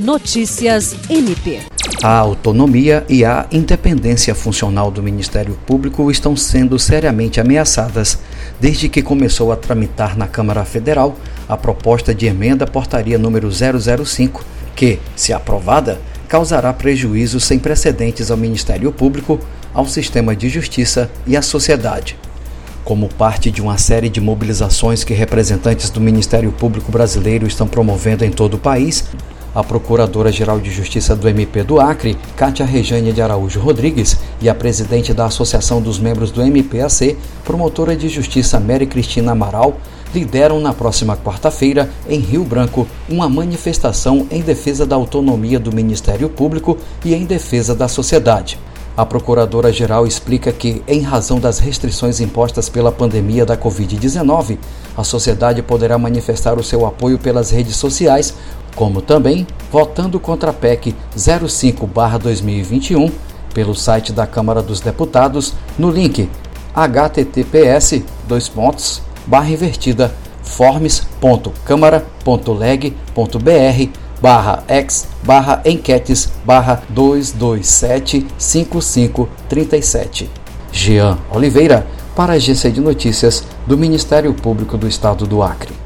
Notícias MP. A autonomia e a independência funcional do Ministério Público estão sendo seriamente ameaçadas desde que começou a tramitar na Câmara Federal a proposta de emenda à portaria número 005, que, se aprovada, causará prejuízos sem precedentes ao Ministério Público, ao sistema de justiça e à sociedade. Como parte de uma série de mobilizações que representantes do Ministério Público Brasileiro estão promovendo em todo o país, a Procuradora-Geral de Justiça do MP do Acre, Cátia Rejane de Araújo Rodrigues, e a presidente da Associação dos Membros do MPAC, promotora de Justiça Mary Cristina Amaral, lideram na próxima quarta-feira, em Rio Branco, uma manifestação em defesa da autonomia do Ministério Público e em defesa da sociedade. A Procuradora-Geral explica que, em razão das restrições impostas pela pandemia da Covid-19, a sociedade poderá manifestar o seu apoio pelas redes sociais como também votando contra a PEC 05/2021 pelo site da Câmara dos Deputados no link https dois pontos barra invertida forms.câmara.leg.br barra x barra enquetes barra 227 5537 Jean Oliveira para a Agência de Notícias do Ministério Público do Estado do Acre.